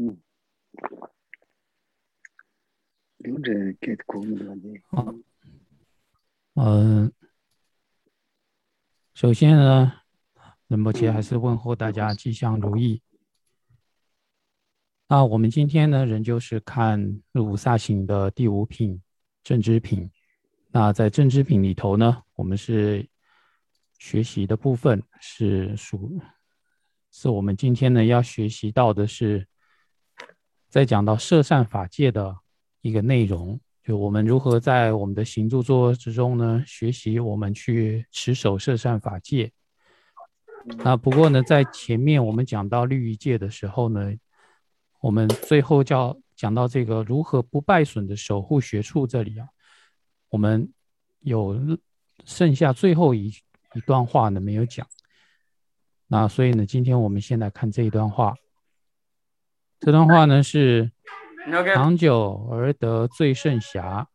嗯，嗯，首先呢，仁波切还是问候大家吉祥如意。那我们今天呢，仍旧是看入萨行的第五品正知品。那在正知品里头呢，我们是学习的部分是属，是我们今天呢要学习到的是。在讲到摄善法界的一个内容，就我们如何在我们的行住坐之中呢，学习我们去持守摄善法界。那不过呢，在前面我们讲到律仪界的时候呢，我们最后叫讲到这个如何不败损的守护学处这里啊，我们有剩下最后一一段话呢没有讲。那所以呢，今天我们先来看这一段话。这段话呢是：长久而得最胜侠，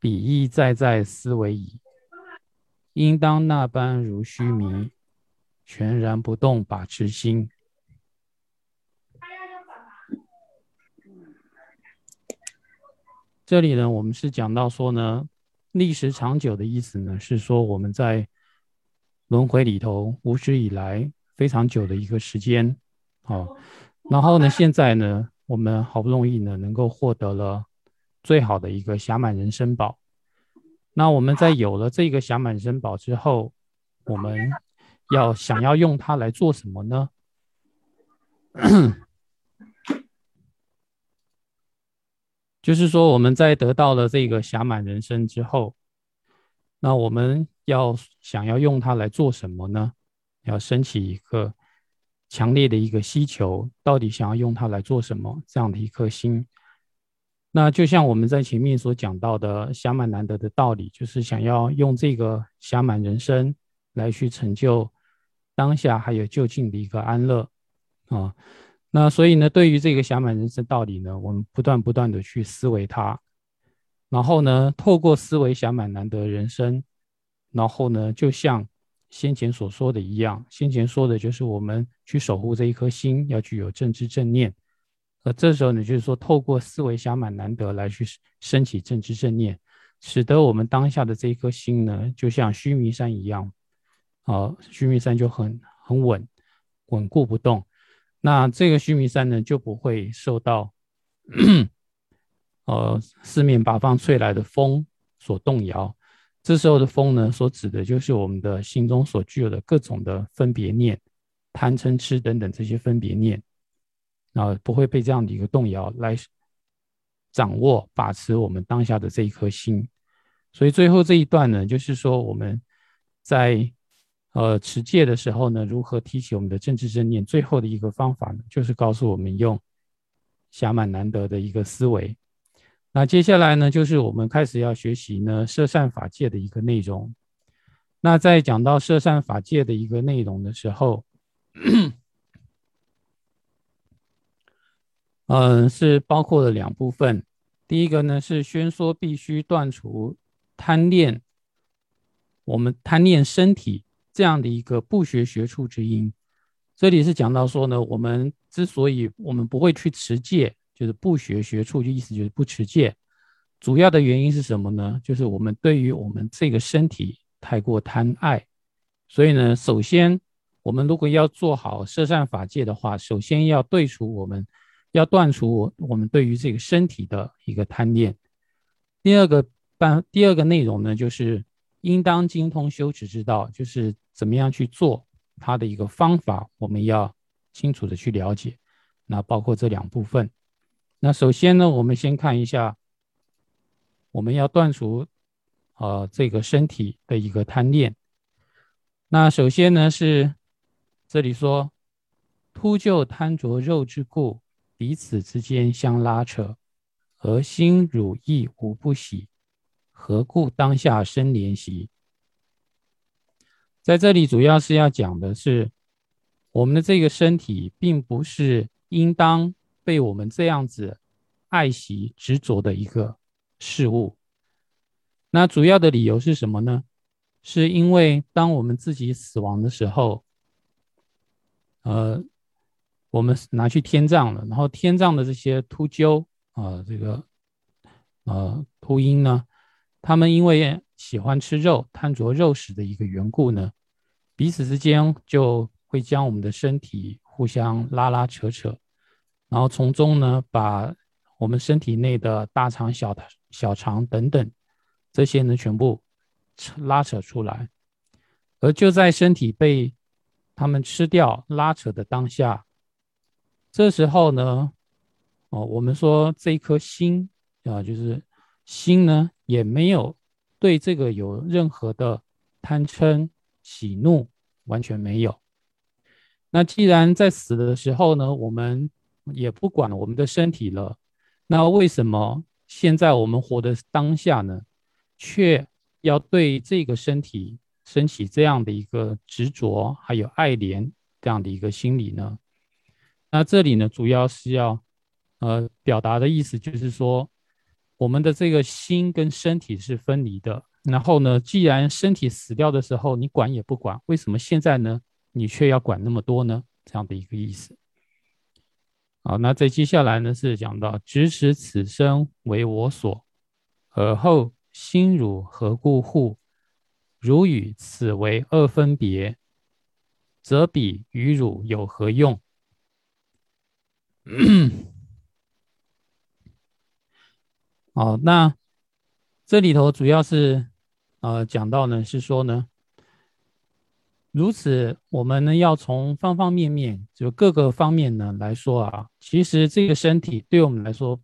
比意在在思维矣。应当那般如须弥，全然不动把持心。这里呢，我们是讲到说呢，历时长久的意思呢，是说我们在轮回里头无始以来非常久的一个时间，啊。然后呢，现在呢，我们好不容易呢，能够获得了最好的一个暇满人生宝。那我们在有了这个暇满人生宝之后，我们要想要用它来做什么呢？就是说，我们在得到了这个暇满人生之后，那我们要想要用它来做什么呢？要升起一个。强烈的一个需求，到底想要用它来做什么？这样的一颗心，那就像我们在前面所讲到的暇满难得的道理，就是想要用这个暇满人生来去成就当下还有就近的一个安乐啊。那所以呢，对于这个暇满人生道理呢，我们不断不断的去思维它，然后呢，透过思维暇满难得人生，然后呢，就像。先前所说的一样，先前说的就是我们去守护这一颗心，要具有正知正念。而这时候呢，就是说透过思维暇满难得来去升起正知正念，使得我们当下的这一颗心呢，就像须弥山一样，啊，须弥山就很很稳，稳固不动。那这个须弥山呢，就不会受到 呃四面八方吹来的风所动摇。这时候的风呢，所指的就是我们的心中所具有的各种的分别念、贪嗔痴等等这些分别念，啊，不会被这样的一个动摇来掌握把持我们当下的这一颗心。所以最后这一段呢，就是说我们在呃持戒的时候呢，如何提起我们的正知正念？最后的一个方法呢，就是告诉我们用暇满难得的一个思维。那接下来呢，就是我们开始要学习呢摄善法界的一个内容。那在讲到摄善法界的一个内容的时候，嗯，是包括了两部分。第一个呢是宣说必须断除贪恋，我们贪恋身体这样的一个不学学处之因。这里是讲到说呢，我们之所以我们不会去持戒。就是不学学处，就意思就是不持戒。主要的原因是什么呢？就是我们对于我们这个身体太过贪爱，所以呢，首先我们如果要做好摄善法戒的话，首先要对除我们，要断除我们对于这个身体的一个贪念。第二个办，第二个内容呢，就是应当精通修持之道，就是怎么样去做它的一个方法，我们要清楚的去了解。那包括这两部分。那首先呢，我们先看一下，我们要断除，呃，这个身体的一个贪念。那首先呢是这里说，秃鹫贪着肉之故，彼此之间相拉扯，而心汝意无不喜，何故当下生怜惜？在这里主要是要讲的是，我们的这个身体并不是应当。被我们这样子爱惜执着的一个事物，那主要的理由是什么呢？是因为当我们自己死亡的时候，呃，我们拿去天葬了，然后天葬的这些秃鹫啊，这个呃秃鹰呢，他们因为喜欢吃肉，贪着肉食的一个缘故呢，彼此之间就会将我们的身体互相拉拉扯扯，然后从中呢，把我们身体内的大肠、小小肠等等这些呢，全部拉扯出来，而就在身体被他们吃掉、拉扯的当下，这时候呢，哦，我们说这一颗心啊，就是心呢，也没有。对这个有任何的贪嗔喜怒，完全没有。那既然在死的时候呢，我们也不管我们的身体了，那为什么现在我们活的当下呢，却要对这个身体升起这样的一个执着，还有爱怜这样的一个心理呢？那这里呢，主要是要呃表达的意思就是说。我们的这个心跟身体是分离的，然后呢，既然身体死掉的时候你管也不管，为什么现在呢你却要管那么多呢？这样的一个意思。好，那在接下来呢是讲到，指使此生为我所，而后心汝何故护？汝与此为二分别，则彼与汝有何用？好，那这里头主要是呃讲到呢，是说呢，如此我们呢要从方方面面，就各个方面呢来说啊，其实这个身体对我们来说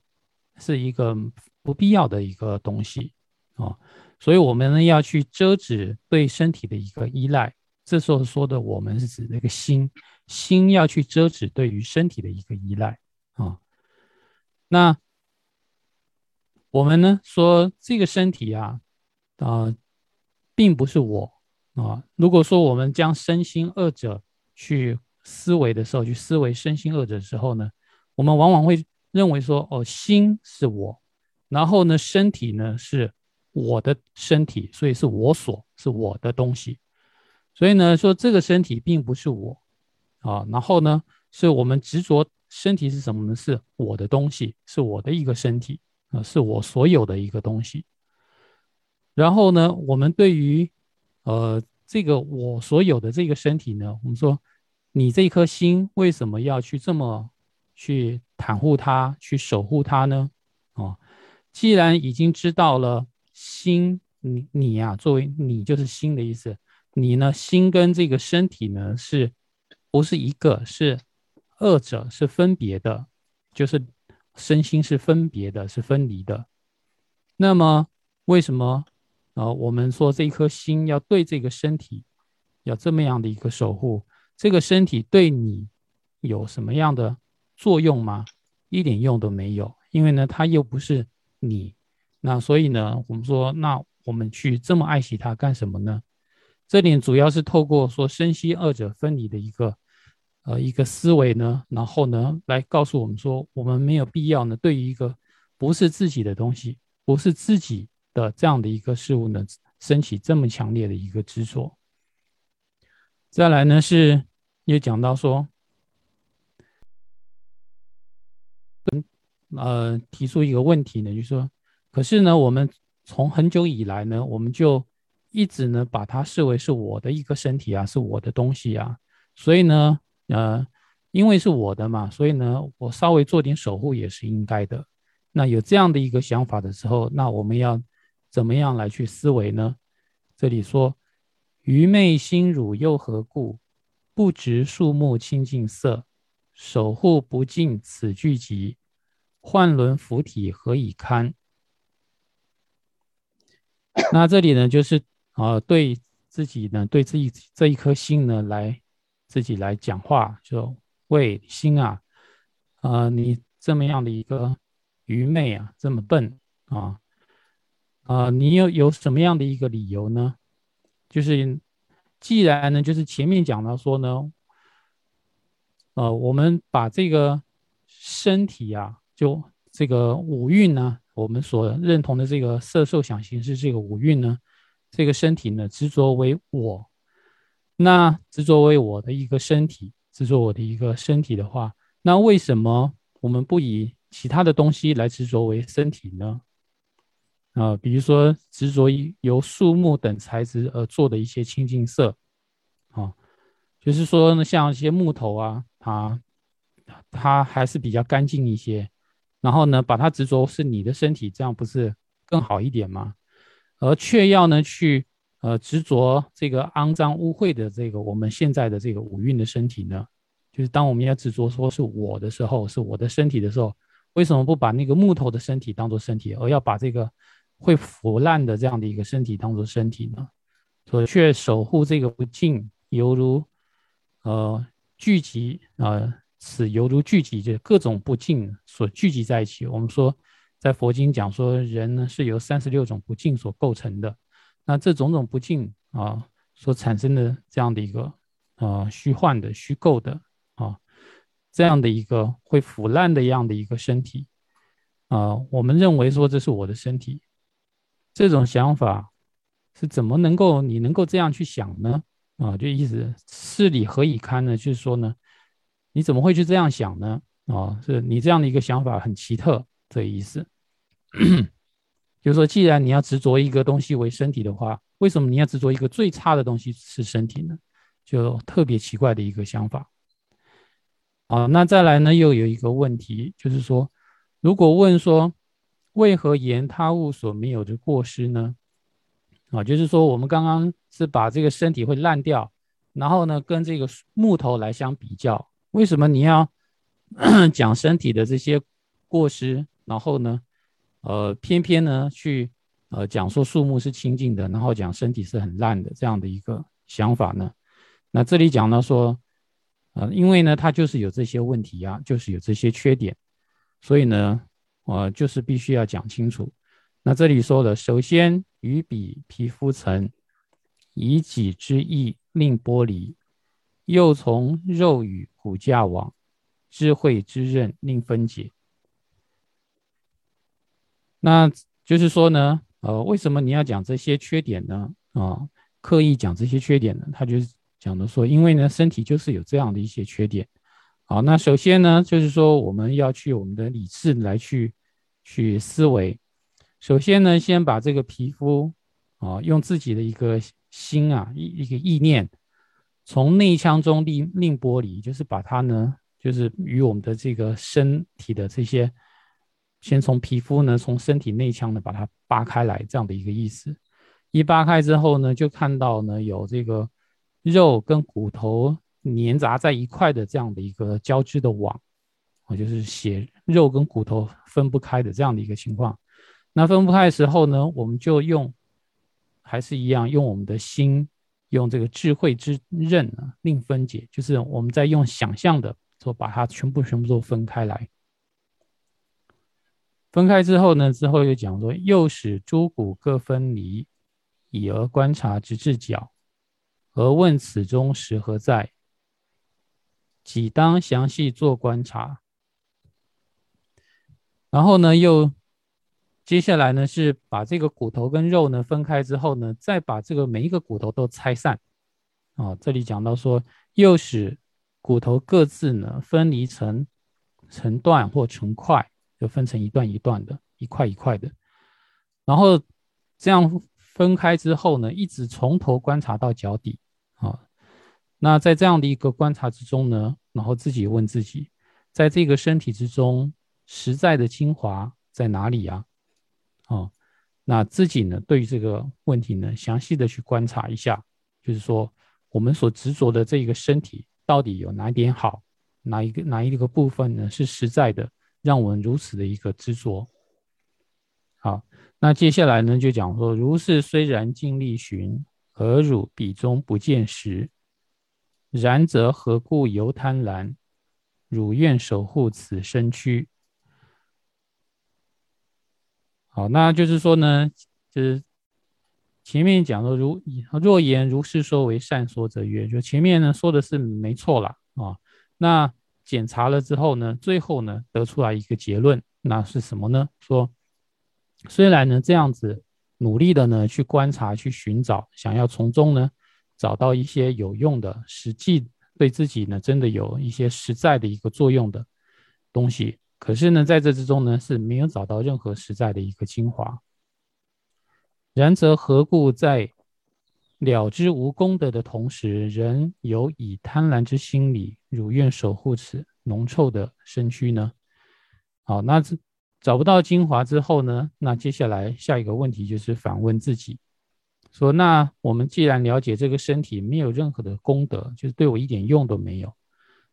是一个不必要的一个东西啊，所以我们呢要去遮止对身体的一个依赖。这时候说的我们是指那个心，心要去遮止对于身体的一个依赖啊，那。我们呢说这个身体啊，啊，并不是我啊。如果说我们将身心二者去思维的时候，去思维身心二者的时候呢，我们往往会认为说，哦，心是我，然后呢，身体呢是我的身体，所以是我所是我的东西。所以呢，说这个身体并不是我啊，然后呢，是我们执着身体是什么呢？是我的东西，是我的一个身体。啊，是我所有的一个东西。然后呢，我们对于呃这个我所有的这个身体呢，我们说你这颗心为什么要去这么去袒护它、去守护它呢？啊，既然已经知道了心，你你呀，作为你就是心的意思，你呢心跟这个身体呢是不是一个？是二者是分别的，就是。身心是分别的，是分离的。那么，为什么啊？我们说这一颗心要对这个身体要这么样的一个守护，这个身体对你有什么样的作用吗？一点用都没有，因为呢，它又不是你。那所以呢，我们说，那我们去这么爱惜它干什么呢？这点主要是透过说身心二者分离的一个。呃，一个思维呢，然后呢，来告诉我们说，我们没有必要呢，对于一个不是自己的东西，不是自己的这样的一个事物呢，升起这么强烈的一个执着。再来呢，是又讲到说，嗯呃，提出一个问题呢，就是说，可是呢，我们从很久以来呢，我们就一直呢，把它视为是我的一个身体啊，是我的东西啊，所以呢。呃，因为是我的嘛，所以呢，我稍微做点守护也是应该的。那有这样的一个想法的时候，那我们要怎么样来去思维呢？这里说：“愚昧心汝又何故？不执树木清净色，守护不尽此聚集，幻轮浮体何以堪？” 那这里呢，就是啊，对自己呢，对自己这一颗心呢，来。自己来讲话，就喂心啊，啊，你这么样的一个愚昧啊，这么笨啊，啊，你有有什么样的一个理由呢？就是既然呢，就是前面讲到说呢，呃，我们把这个身体啊，就这个五蕴呢，我们所认同的这个色受想行识这个五蕴呢，这个身体呢，执着为我。那执着为我的一个身体，执着我的一个身体的话，那为什么我们不以其他的东西来执着为身体呢？啊，比如说执着于由树木等材质而做的一些清净色，啊，就是说呢，像一些木头啊，它它还是比较干净一些。然后呢，把它执着是你的身体，这样不是更好一点吗？而却要呢去呃执着这个肮脏污秽的这个我们现在的这个五蕴的身体呢？就是当我们要执着说是我的时候，是我的身体的时候，为什么不把那个木头的身体当做身体，而要把这个会腐烂的这样的一个身体当做身体呢？所以却守护这个不净，犹如呃聚集啊。此犹如聚集，就各种不净所聚集在一起。我们说，在佛经讲说，人呢是由三十六种不净所构成的。那这种种不净啊，所产生的这样的一个啊虚幻的、虚构的啊这样的一个会腐烂的样的一个身体啊，我们认为说这是我的身体，这种想法是怎么能够你能够这样去想呢？啊，就意思事理何以堪呢？就是说呢。你怎么会去这样想呢？啊，是你这样的一个想法很奇特，这意思。就是说，既然你要执着一个东西为身体的话，为什么你要执着一个最差的东西是身体呢？就特别奇怪的一个想法。啊，那再来呢，又有一个问题，就是说，如果问说，为何言他物所没有的过失呢？啊，就是说，我们刚刚是把这个身体会烂掉，然后呢，跟这个木头来相比较。为什么你要 讲身体的这些过失，然后呢，呃，偏偏呢去呃讲说树木是清净的，然后讲身体是很烂的这样的一个想法呢？那这里讲到说，呃，因为呢它就是有这些问题啊，就是有这些缺点，所以呢，呃，就是必须要讲清楚。那这里说的，首先与彼皮肤层，以己之意令剥离。又从肉与骨架往智慧之刃令分解，那就是说呢，呃，为什么你要讲这些缺点呢？啊，刻意讲这些缺点呢？他就是讲的说，因为呢，身体就是有这样的一些缺点。好，那首先呢，就是说我们要去我们的理智来去去思维。首先呢，先把这个皮肤啊，用自己的一个心啊，一一个意念。从内腔中令令剥离，就是把它呢，就是与我们的这个身体的这些，先从皮肤呢，从身体内腔呢把它扒开来，这样的一个意思。一扒开之后呢，就看到呢有这个肉跟骨头粘杂在一块的这样的一个交织的网，啊，就是血肉跟骨头分不开的这样的一个情况。那分不开的时候呢，我们就用，还是一样用我们的心。用这个智慧之刃啊，另分解，就是我们在用想象的，说把它全部全部都分开来。分开之后呢，之后又讲说，又使诸骨各分离，以而观察直至脚，而问此中实何在？几当详细做观察。然后呢，又。接下来呢，是把这个骨头跟肉呢分开之后呢，再把这个每一个骨头都拆散。啊，这里讲到说，又使骨头各自呢分离成成段或成块，就分成一段一段的，一块一块的。然后这样分开之后呢，一直从头观察到脚底。那在这样的一个观察之中呢，然后自己问自己，在这个身体之中，实在的精华在哪里呀？哦，那自己呢？对于这个问题呢，详细的去观察一下，就是说我们所执着的这一个身体到底有哪点好，哪一个哪一个部分呢是实在的，让我们如此的一个执着。好，那接下来呢就讲说，如是虽然尽力寻，何汝彼中不见时？然则何故犹贪婪？汝愿守护此身躯？好，那就是说呢，就是前面讲的，如若言如是说为善说者曰，就前面呢说的是没错了啊。那检查了之后呢，最后呢得出来一个结论，那是什么呢？说虽然呢这样子努力的呢去观察、去寻找，想要从中呢找到一些有用的、实际对自己呢真的有一些实在的一个作用的东西。可是呢，在这之中呢，是没有找到任何实在的一个精华。然则何故在了知无功德的同时，仍有以贪婪之心理，如愿守护此浓臭的身躯呢？好，那这找不到精华之后呢？那接下来下一个问题就是反问自己，说：那我们既然了解这个身体没有任何的功德，就是对我一点用都没有，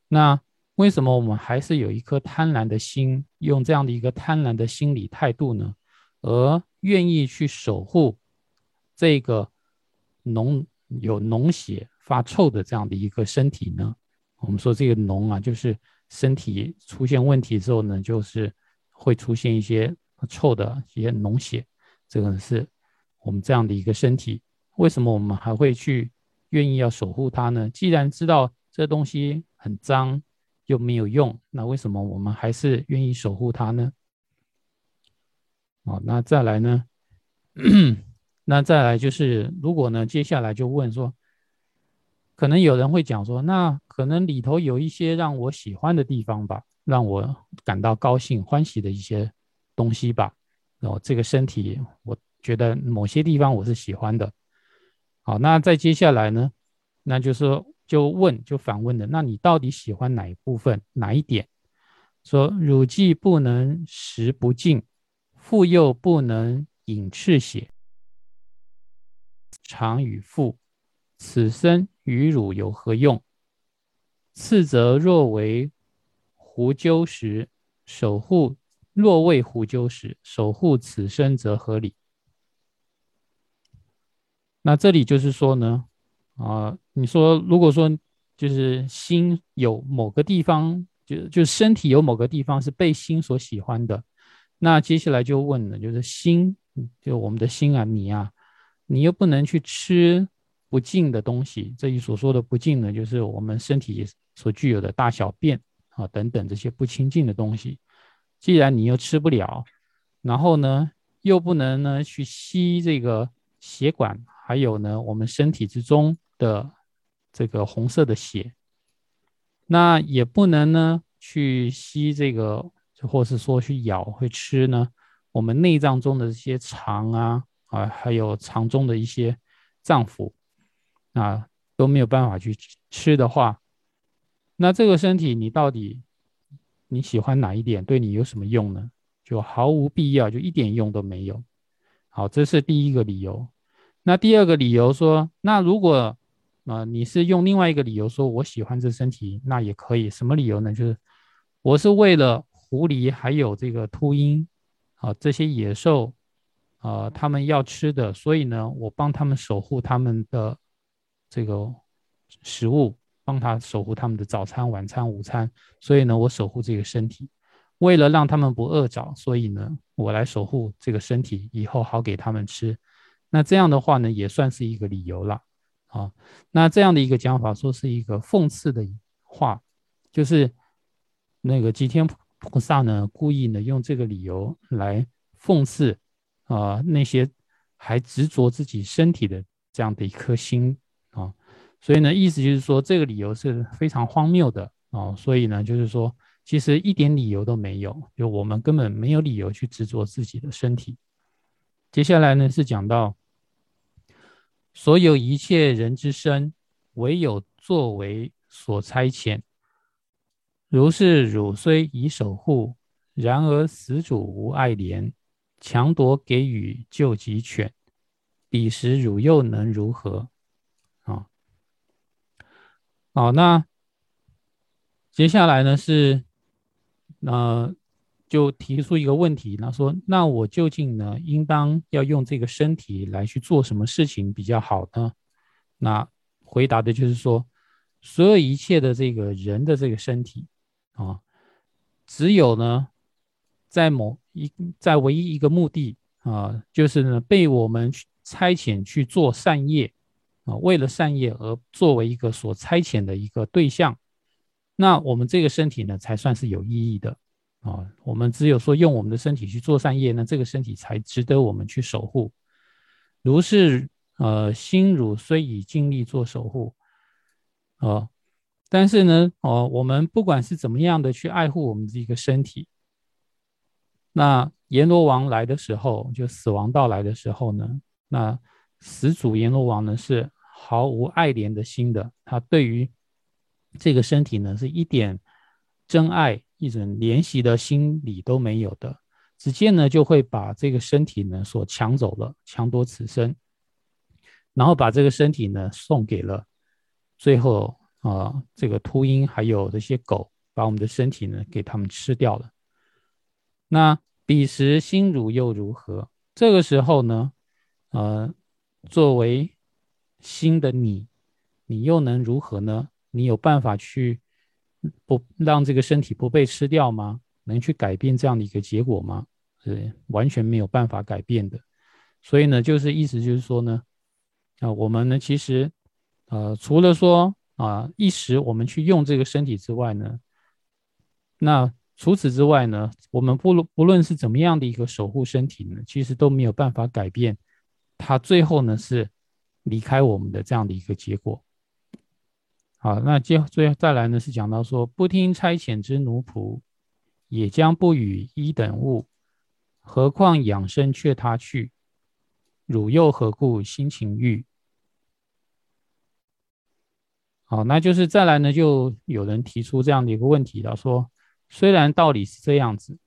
那？为什么我们还是有一颗贪婪的心，用这样的一个贪婪的心理态度呢？而愿意去守护这个脓有脓血发臭的这样的一个身体呢？我们说这个脓啊，就是身体出现问题之后呢，就是会出现一些臭的一些脓血。这个是我们这样的一个身体，为什么我们还会去愿意要守护它呢？既然知道这东西很脏。又没有用，那为什么我们还是愿意守护它呢？哦，那再来呢？那再来就是，如果呢，接下来就问说，可能有人会讲说，那可能里头有一些让我喜欢的地方吧，让我感到高兴欢喜的一些东西吧。然后这个身体，我觉得某些地方我是喜欢的。好，那再接下来呢，那就是说。就问，就反问的，那你到底喜欢哪一部分，哪一点？说汝既不能食不尽，腹又不能饮赤血，常与腹，此生与汝有何用？次则若为胡鸠时，守护；若为胡鸠时，守护此生则合理。那这里就是说呢？啊，你说，如果说就是心有某个地方，就就身体有某个地方是被心所喜欢的，那接下来就问了，就是心，就我们的心啊，你啊，你又不能去吃不净的东西。这里所说的不净呢，就是我们身体所具有的大小便啊等等这些不清净的东西。既然你又吃不了，然后呢，又不能呢去吸这个血管，还有呢，我们身体之中。的这个红色的血，那也不能呢去吸这个，或是说去咬会吃呢，我们内脏中的这些肠啊啊，还有肠中的一些脏腑啊都没有办法去吃的话，那这个身体你到底你喜欢哪一点？对你有什么用呢？就毫无必要，就一点用都没有。好，这是第一个理由。那第二个理由说，那如果啊，你是用另外一个理由说，我喜欢这身体，那也可以。什么理由呢？就是我是为了狐狸还有这个秃鹰啊这些野兽啊，他们要吃的，所以呢，我帮他们守护他们的这个食物，帮他守护他们的早餐、晚餐、午餐。所以呢，我守护这个身体，为了让他们不饿着，所以呢，我来守护这个身体，以后好给他们吃。那这样的话呢，也算是一个理由了。啊，那这样的一个讲法，说是一个讽刺的话，就是那个吉天菩萨呢，故意呢用这个理由来讽刺啊那些还执着自己身体的这样的一颗心啊，所以呢，意思就是说这个理由是非常荒谬的啊，所以呢，就是说其实一点理由都没有，就我们根本没有理由去执着自己的身体。接下来呢是讲到。所有一切人之身，唯有作为所差遣。如是汝虽已守护，然而死主无爱怜，强夺给予救急犬，彼时汝又能如何？啊，好，那接下来呢是，呃。就提出一个问题，他说：“那我究竟呢，应当要用这个身体来去做什么事情比较好呢？”那回答的就是说，所有一切的这个人的这个身体啊，只有呢，在某一在唯一一个目的啊，就是呢被我们差遣去做善业啊，为了善业而作为一个所差遣的一个对象，那我们这个身体呢，才算是有意义的。啊，我们只有说用我们的身体去做善业，那这个身体才值得我们去守护。如是，呃，心汝虽已尽力做守护，啊，但是呢，哦，我们不管是怎么样的去爱护我们这个身体，那阎罗王来的时候，就死亡到来的时候呢，那始祖阎罗王呢是毫无爱怜的心的，他对于这个身体呢是一点真爱、一种怜惜的心理都没有的，直接呢就会把这个身体呢所抢走了，抢夺此身，然后把这个身体呢送给了最后。啊，这个秃鹰还有这些狗，把我们的身体呢给他们吃掉了。那彼时心如又如何？这个时候呢，呃，作为新的你，你又能如何呢？你有办法去不让这个身体不被吃掉吗？能去改变这样的一个结果吗？是完全没有办法改变的。所以呢，就是意思就是说呢，啊，我们呢其实，呃，除了说。啊，一时我们去用这个身体之外呢，那除此之外呢，我们不论不论是怎么样的一个守护身体呢，其实都没有办法改变它最后呢是离开我们的这样的一个结果。好，那接最后再来呢是讲到说，不听差遣之奴仆，也将不与一等物，何况养生却他去，汝又何故心情欲？好，那就是再来呢，就有人提出这样的一个问题了，说虽然道理是这样子，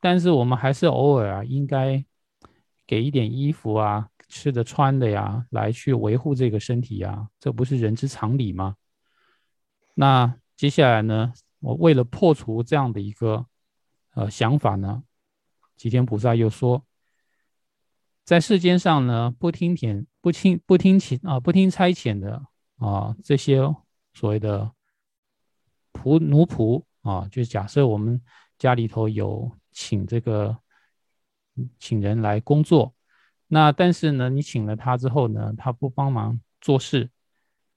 但是我们还是偶尔啊，应该给一点衣服啊、吃的穿的呀，来去维护这个身体呀，这不是人之常理吗？那接下来呢，我为了破除这样的一个呃想法呢，齐天菩萨又说，在世间上呢，不听遣、不听、不听请啊、不听差遣的。啊，这些所谓的仆奴仆啊，就假设我们家里头有请这个请人来工作，那但是呢，你请了他之后呢，他不帮忙做事，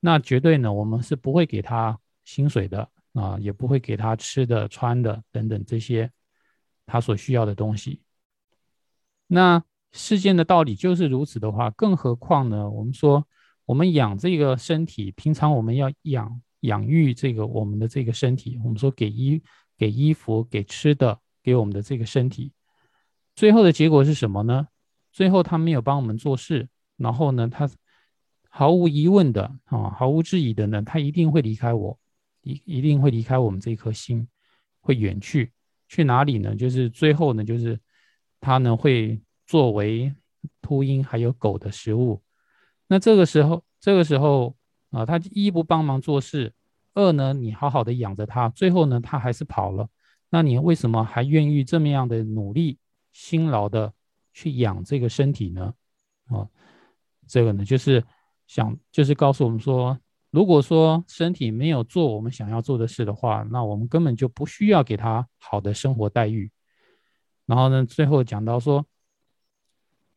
那绝对呢，我们是不会给他薪水的啊，也不会给他吃的、穿的等等这些他所需要的东西。那世间的道理就是如此的话，更何况呢？我们说。我们养这个身体，平常我们要养养育这个我们的这个身体。我们说给衣给衣服给吃的给我们的这个身体，最后的结果是什么呢？最后他没有帮我们做事，然后呢，他毫无疑问的啊，毫无质疑的呢，他一定会离开我，一一定会离开我们这颗心，会远去，去哪里呢？就是最后呢，就是他呢会作为秃鹰还有狗的食物。那这个时候，这个时候啊，他一不帮忙做事，二呢，你好好的养着他，最后呢，他还是跑了。那你为什么还愿意这么样的努力、辛劳的去养这个身体呢？啊，这个呢，就是想，就是告诉我们说，如果说身体没有做我们想要做的事的话，那我们根本就不需要给他好的生活待遇。然后呢，最后讲到说，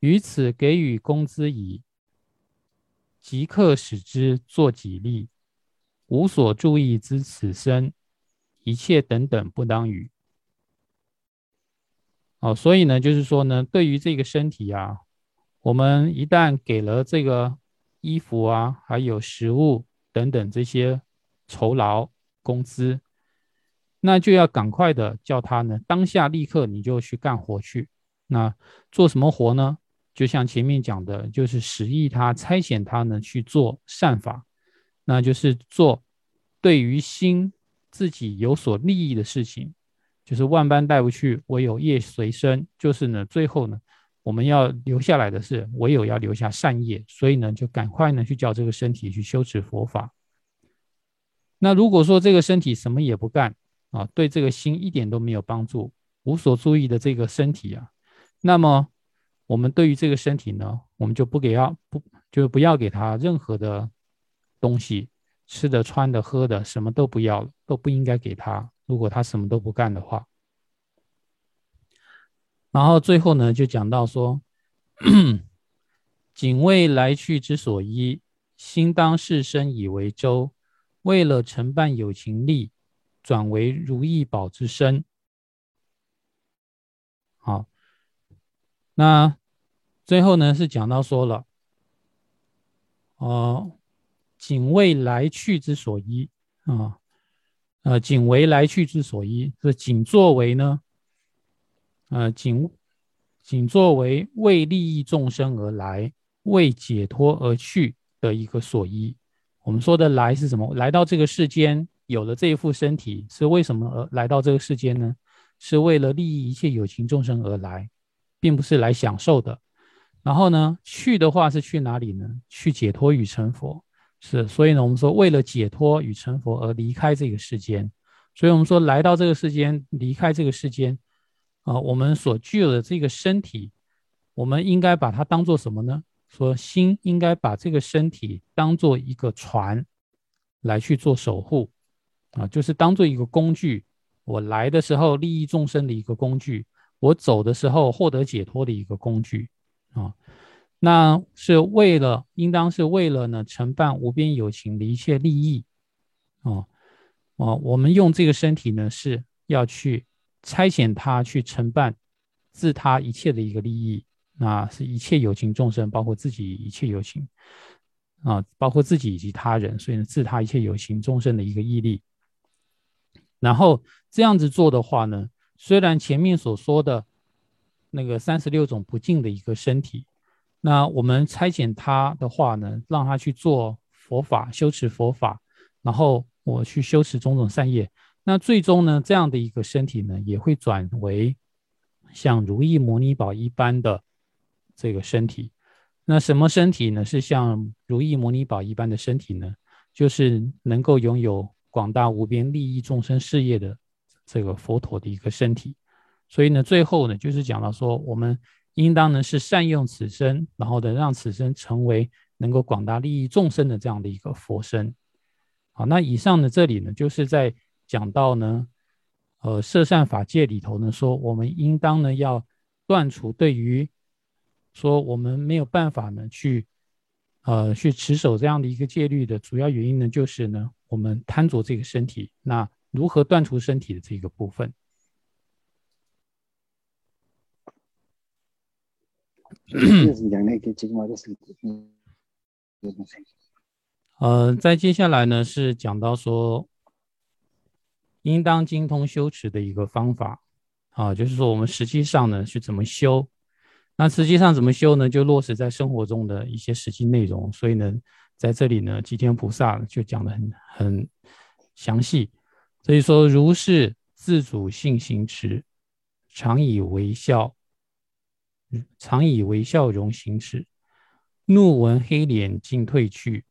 于此给予工资以。即刻使之做己力，无所注意之此生，一切等等不当与。哦，所以呢，就是说呢，对于这个身体啊，我们一旦给了这个衣服啊，还有食物等等这些酬劳工资，那就要赶快的叫他呢，当下立刻你就去干活去。那做什么活呢？就像前面讲的，就是使役他差遣他呢去做善法，那就是做对于心自己有所利益的事情，就是万般带不去，唯有业随身。就是呢，最后呢，我们要留下来的是唯有要留下善业，所以呢，就赶快呢去叫这个身体去修持佛法。那如果说这个身体什么也不干啊，对这个心一点都没有帮助，无所注意的这个身体啊，那么。我们对于这个身体呢，我们就不给要不就不要给他任何的东西，吃的、穿的、喝的，什么都不要，都不应该给他。如果他什么都不干的话，然后最后呢，就讲到说，仅为来去之所依，心当事身以为舟，为了承办有情力，转为如意宝之身。好。那最后呢，是讲到说了，哦，仅为来去之所依啊，呃，仅为来去之所依，这仅作为呢，呃，仅仅作为为利益众生而来，为解脱而去的一个所依。我们说的来是什么？来到这个世间，有了这一副身体，是为什么而来到这个世间呢？是为了利益一切有情众生而来，并不是来享受的。然后呢，去的话是去哪里呢？去解脱与成佛。是，所以呢，我们说为了解脱与成佛而离开这个世间。所以我们说来到这个世间，离开这个世间，啊，我们所具有的这个身体，我们应该把它当做什么呢？说心应该把这个身体当做一个船，来去做守护，啊，就是当做一个工具。我来的时候利益众生的一个工具，我走的时候获得解脱的一个工具。啊，那是为了，应当是为了呢，承办无边有情的一切利益，啊，啊，我们用这个身体呢，是要去差遣他去承办自他一切的一个利益，那是一切有情众生，包括自己一切有情，啊，包括自己以及他人，所以呢，自他一切有情众生的一个毅力。然后这样子做的话呢，虽然前面所说的。那个三十六种不净的一个身体，那我们差遣他的话呢，让他去做佛法，修持佛法，然后我去修持种种善业，那最终呢，这样的一个身体呢，也会转为像如意摩尼宝一般的这个身体。那什么身体呢？是像如意摩尼宝一般的身体呢？就是能够拥有广大无边利益众生事业的这个佛陀的一个身体。所以呢，最后呢，就是讲到说，我们应当呢是善用此身，然后呢，让此身成为能够广大利益众生的这样的一个佛身。好，那以上呢，这里呢，就是在讲到呢，呃，摄善法界里头呢，说我们应当呢要断除对于说我们没有办法呢去呃去持守这样的一个戒律的主要原因呢，就是呢我们贪着这个身体。那如何断除身体的这个部分？讲那个精华的身体，呃，在接下来呢是讲到说，应当精通修持的一个方法啊，就是说我们实际上呢是怎么修，那实际上怎么修呢？就落实在生活中的一些实际内容。所以呢，在这里呢，吉天菩萨就讲的很很详细。所以说，如是自主性行持，常以微笑。常以微笑容行持，怒闻黑脸尽退去，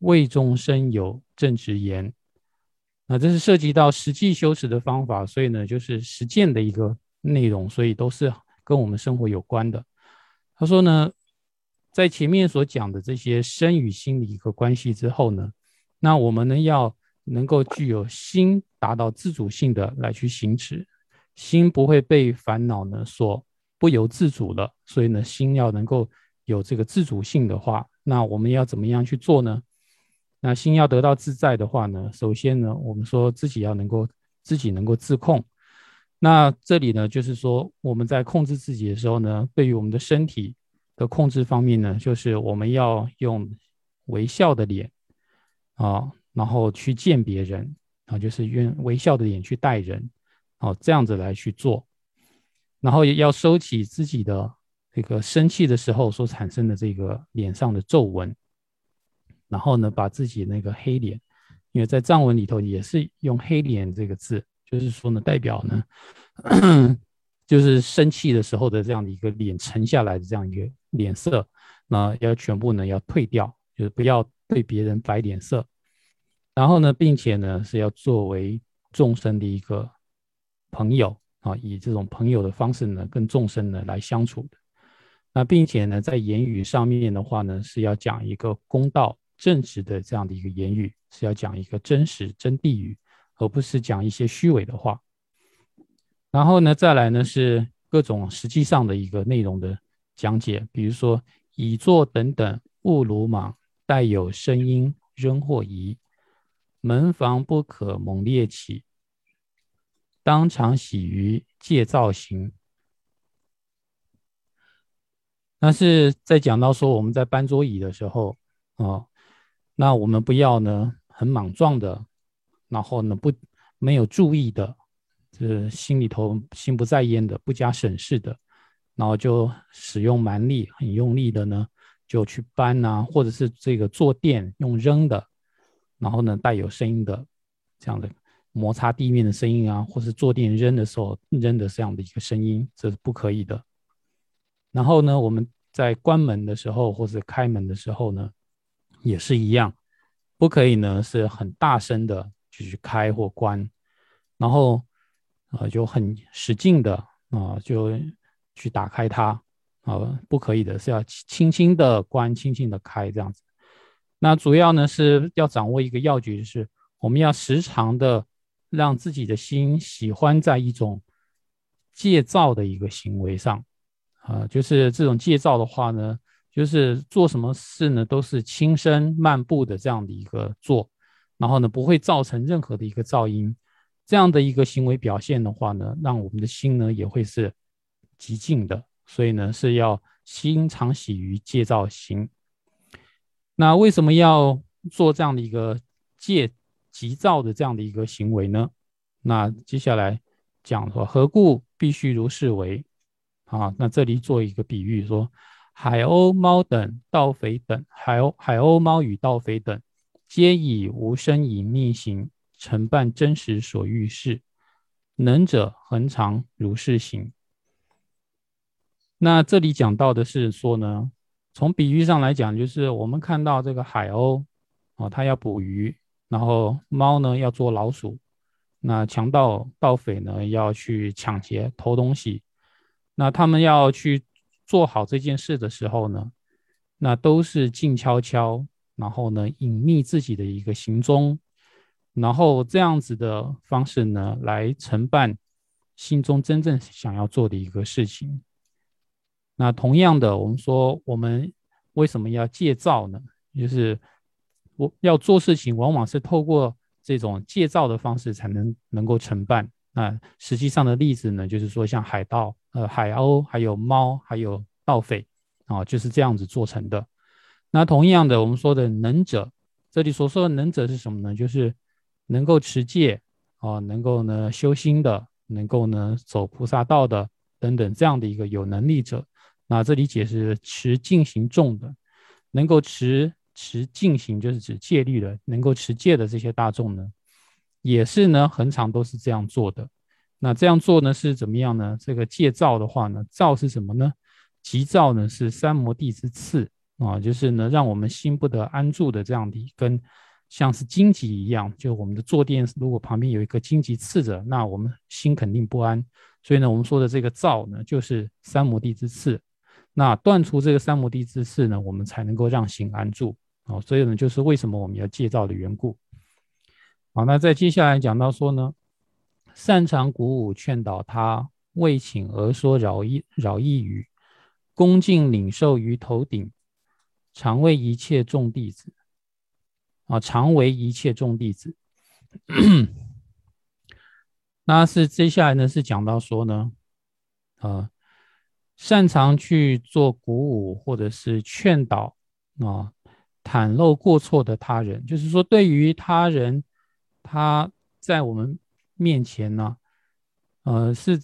为中生有正直言。那这是涉及到实际修持的方法，所以呢，就是实践的一个内容，所以都是跟我们生活有关的。他说呢，在前面所讲的这些身与心的一个关系之后呢，那我们呢要能够具有心达到自主性的来去行持，心不会被烦恼呢所。不由自主了，所以呢，心要能够有这个自主性的话，那我们要怎么样去做呢？那心要得到自在的话呢，首先呢，我们说自己要能够自己能够自控。那这里呢，就是说我们在控制自己的时候呢，对于我们的身体的控制方面呢，就是我们要用微笑的脸啊，然后去见别人啊，就是用微笑的脸去待人，哦，这样子来去做。然后也要收起自己的这个生气的时候所产生的这个脸上的皱纹，然后呢，把自己那个黑脸，因为在藏文里头也是用黑脸这个字，就是说呢，代表呢，就是生气的时候的这样的一个脸沉下来的这样一个脸色，那要全部呢要退掉，就是不要对别人摆脸色，然后呢，并且呢是要作为众生的一个朋友。啊，以这种朋友的方式呢，跟众生呢来相处的，那并且呢，在言语上面的话呢，是要讲一个公道正直的这样的一个言语，是要讲一个真实真谛语，而不是讲一些虚伪的话。然后呢，再来呢是各种实际上的一个内容的讲解，比如说以作等等勿鲁莽，带有声音仍或疑，门房不可猛烈起。当场喜于借造型，那是在讲到说我们在搬桌椅的时候啊，那我们不要呢很莽撞的然后呢不没有注意的，这心里头心不在焉的，不加审视的，然后就使用蛮力，很用力的呢，就去搬啊，或者是这个坐垫用扔的，然后呢带有声音的这样的摩擦地面的声音啊，或是坐垫扔的时候扔的这样的一个声音，这是不可以的。然后呢，我们在关门的时候或者开门的时候呢，也是一样，不可以呢是很大声的去开或关，然后呃就很使劲的啊就去打开它啊，不可以的是要轻轻的关，轻轻的开这样子。那主要呢是要掌握一个要诀，就是我们要时常的让自己的心喜欢在一种戒躁的一个行为上。啊，就是这种戒躁的话呢，就是做什么事呢，都是轻声漫步的这样的一个做，然后呢，不会造成任何的一个噪音，这样的一个行为表现的话呢，让我们的心呢也会是极静的，所以呢是要心常喜于戒躁行。那为什么要做这样的一个戒急躁的这样的一个行为呢？那接下来讲说，何故必须如是为？啊，那这里做一个比喻，说海鸥、猫等、盗匪等，海鸥、海鸥、猫与盗匪等，皆以无声隐匿行，承办真实所欲事。能者恒常如是行。那这里讲到的是说呢，从比喻上来讲，就是我们看到这个海鸥，啊，它要捕鱼，然后猫呢要做老鼠，那强盗、盗匪呢要去抢劫、偷东西。那他们要去做好这件事的时候呢，那都是静悄悄，然后呢隐秘自己的一个行踪，然后这样子的方式呢来承办心中真正想要做的一个事情。那同样的，我们说我们为什么要戒躁呢？就是我要做事情，往往是透过这种戒躁的方式才能能够承办。那实际上的例子呢，就是说像海盗。呃，海鸥还有猫，还有盗匪啊，就是这样子做成的。那同样的，我们说的能者，这里所说的能者是什么呢？就是能够持戒啊，能够呢修心的，能够呢走菩萨道的等等这样的一个有能力者。那这里解释持净行众的，能够持持净行就是指戒律的，能够持戒的这些大众呢，也是呢恒常都是这样做的。那这样做呢是怎么样呢？这个戒躁的话呢，躁是什么呢？急躁呢是三摩地之次啊，就是呢让我们心不得安住的这样的一根，像是荆棘一样。就我们的坐垫如果旁边有一个荆棘刺着，那我们心肯定不安。所以呢，我们说的这个躁呢，就是三摩地之次。那断除这个三摩地之次呢，我们才能够让心安住啊。所以呢，就是为什么我们要戒躁的缘故。好，那再接下来讲到说呢。擅长鼓舞劝导他，为请而说饶益饶益语，恭敬领受于头顶，常为一切众弟子啊，常为一切众弟子。那是接下来呢，是讲到说呢，呃，擅长去做鼓舞或者是劝导啊，袒露过错的他人，就是说对于他人，他在我们。面前呢，呃，是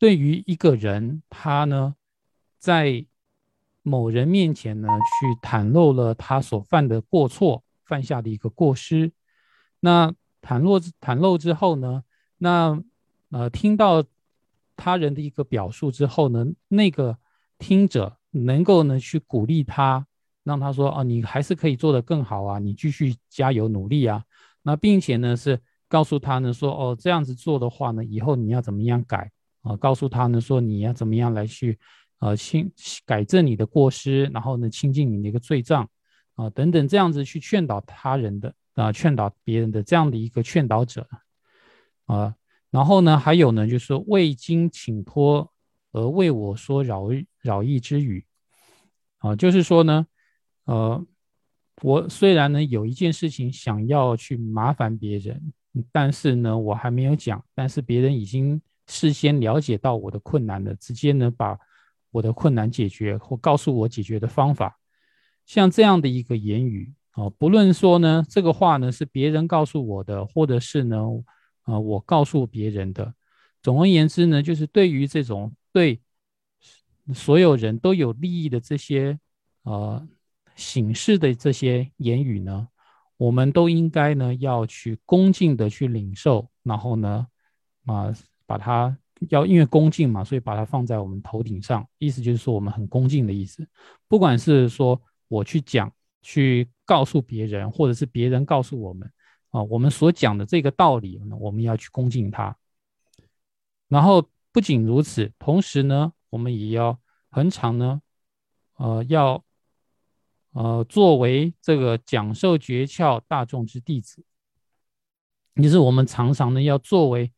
对于一个人，他呢，在某人面前呢，去袒露了他所犯的过错，犯下的一个过失。那袒露袒露之后呢，那呃，听到他人的一个表述之后呢，那个听者能够呢去鼓励他，让他说：“哦，你还是可以做得更好啊，你继续加油努力啊。”那并且呢是。告诉他呢，说哦，这样子做的话呢，以后你要怎么样改啊？告诉他呢，说你要怎么样来去，呃，清改正你的过失，然后呢，清净你的一个罪障啊，等等，这样子去劝导他人的啊，劝导别人的这样的一个劝导者啊。然后呢，还有呢，就是未经请托而为我说饶饶益之语啊，就是说呢，呃，我虽然呢有一件事情想要去麻烦别人。但是呢，我还没有讲，但是别人已经事先了解到我的困难了，直接呢把我的困难解决或告诉我解决的方法，像这样的一个言语啊，不论说呢，这个话呢是别人告诉我的，或者是呢，啊，我告诉别人的。总而言之呢，就是对于这种对所有人都有利益的这些呃形式的这些言语呢，我们都应该呢要去恭敬的去领受，然后呢，啊，把它要因为恭敬嘛，所以把它放在我们头顶上，意思就是说我们很恭敬的意思。不管是说我去讲。去告诉别人，或者是别人告诉我们，啊，我们所讲的这个道理呢，我们要去恭敬他。然后不仅如此，同时呢，我们也要恒常呢，呃，要呃，作为这个讲授诀窍大众之弟子，也是我们常常呢要作为，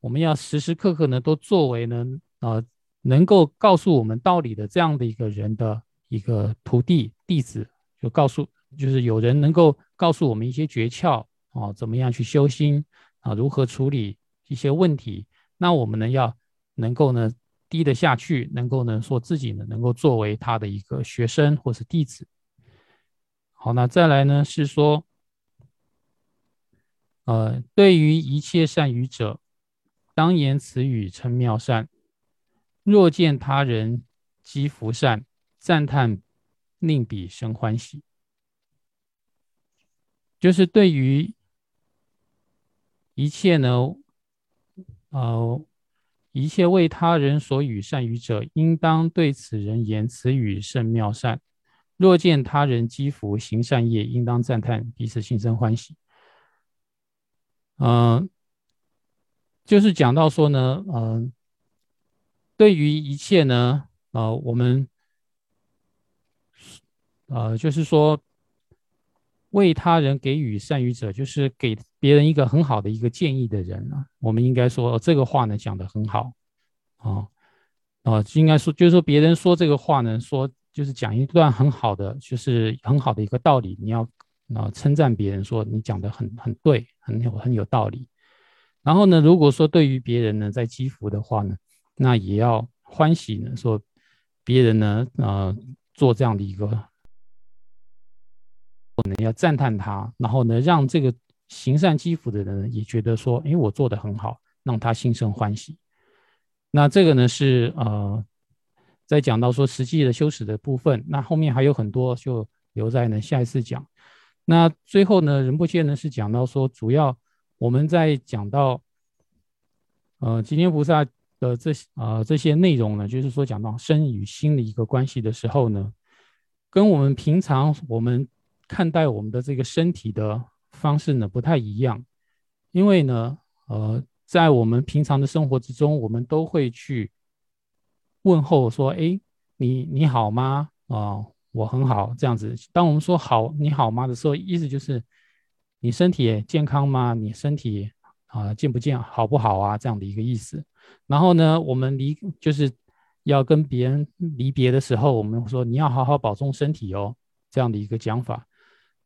我们要时时刻刻呢都作为呢，呃，能够告诉我们道理的这样的一个人的。一个徒弟弟子就告诉，就是有人能够告诉我们一些诀窍啊，怎么样去修心啊，如何处理一些问题，那我们呢要能够呢低得下去，能够呢说自己呢能够作为他的一个学生或是弟子。好，那再来呢是说，呃，对于一切善语者，当言此语称妙善；若见他人积福善。赞叹，令彼生欢喜，就是对于一切呢，呃，一切为他人所语善语者，应当对此人言此语甚妙善。若见他人积福行善业，应当赞叹，彼此心生欢喜。嗯，就是讲到说呢，嗯，对于一切呢，呃，我们。呃，就是说，为他人给予善语者，就是给别人一个很好的一个建议的人啊。我们应该说这个话呢讲的很好，啊啊，应该说就是说别人说这个话呢，说就是讲一段很好的，就是很好的一个道理。你要啊称赞别人说你讲的很很对，很有很有道理。然后呢，如果说对于别人呢在积福的话呢，那也要欢喜呢，说别人呢呃做这样的一个。我们要赞叹他，然后呢，让这个行善积福的人也觉得说，哎，我做的很好，让他心生欢喜。那这个呢是呃，在讲到说实际的修持的部分，那后面还有很多，就留在呢下一次讲。那最后呢，仁波切呢是讲到说，主要我们在讲到呃吉天菩萨的这呃这些内容呢，就是说讲到身与心的一个关系的时候呢，跟我们平常我们。看待我们的这个身体的方式呢不太一样，因为呢，呃，在我们平常的生活之中，我们都会去问候说：“哎，你你好吗？啊，我很好。”这样子。当我们说“好，你好吗”的时候，意思就是你身体健康吗？你身体啊健不健好不好啊？这样的一个意思。然后呢，我们离就是要跟别人离别的时候，我们说你要好好保重身体哦，这样的一个讲法。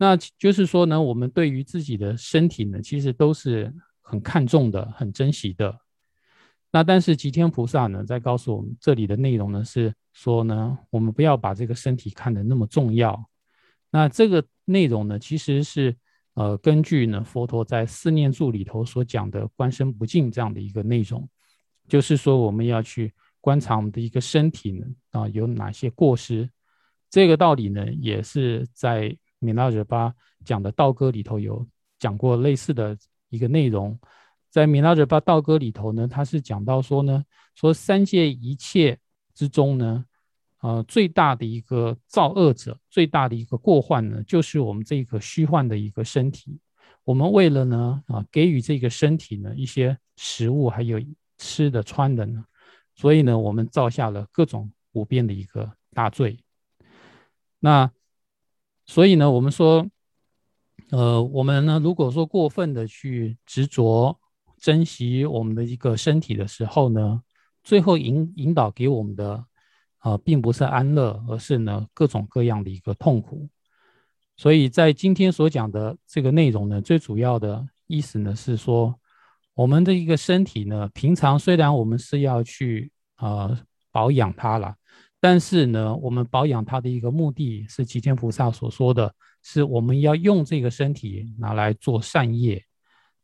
那就是说呢，我们对于自己的身体呢，其实都是很看重的、很珍惜的。那但是吉天菩萨呢，在告诉我们这里的内容呢，是说呢，我们不要把这个身体看得那么重要。那这个内容呢，其实是呃，根据呢佛陀在四念住里头所讲的“观身不净”这样的一个内容，就是说我们要去观察我们的一个身体呢，啊，有哪些过失。这个道理呢，也是在。米拉惹巴讲的道歌里头有讲过类似的一个内容，在米拉惹巴道歌里头呢，他是讲到说呢，说三界一切之中呢，呃，最大的一个造恶者，最大的一个过患呢，就是我们这个虚幻的一个身体。我们为了呢，啊，给予这个身体呢一些食物，还有吃的穿的呢，所以呢，我们造下了各种无边的一个大罪。那。所以呢，我们说，呃，我们呢，如果说过分的去执着、珍惜我们的一个身体的时候呢，最后引引导给我们的，呃，并不是安乐，而是呢各种各样的一个痛苦。所以在今天所讲的这个内容呢，最主要的意思呢是说，我们的一个身体呢，平常虽然我们是要去呃保养它了。但是呢，我们保养它的一个目的是，吉天菩萨所说的是我们要用这个身体拿来做善业。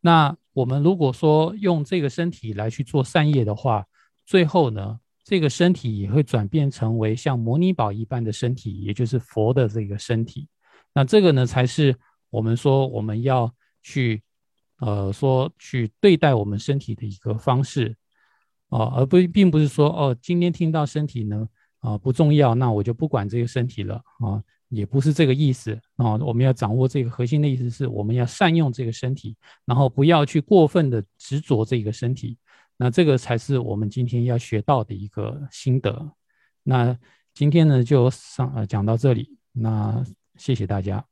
那我们如果说用这个身体来去做善业的话，最后呢，这个身体也会转变成为像摩尼宝一般的身体，也就是佛的这个身体。那这个呢，才是我们说我们要去，呃，说去对待我们身体的一个方式，啊，而不并不是说哦，今天听到身体呢，啊，不重要，那我就不管这个身体了，啊，也不是这个意思，啊，我们要掌握这个核心的意思是，我们要善用这个身体，然后不要去过分的执着这个身体，那这个才是我们今天要学到的一个心得。那今天呢，就上呃讲到这里，那。谢谢大家。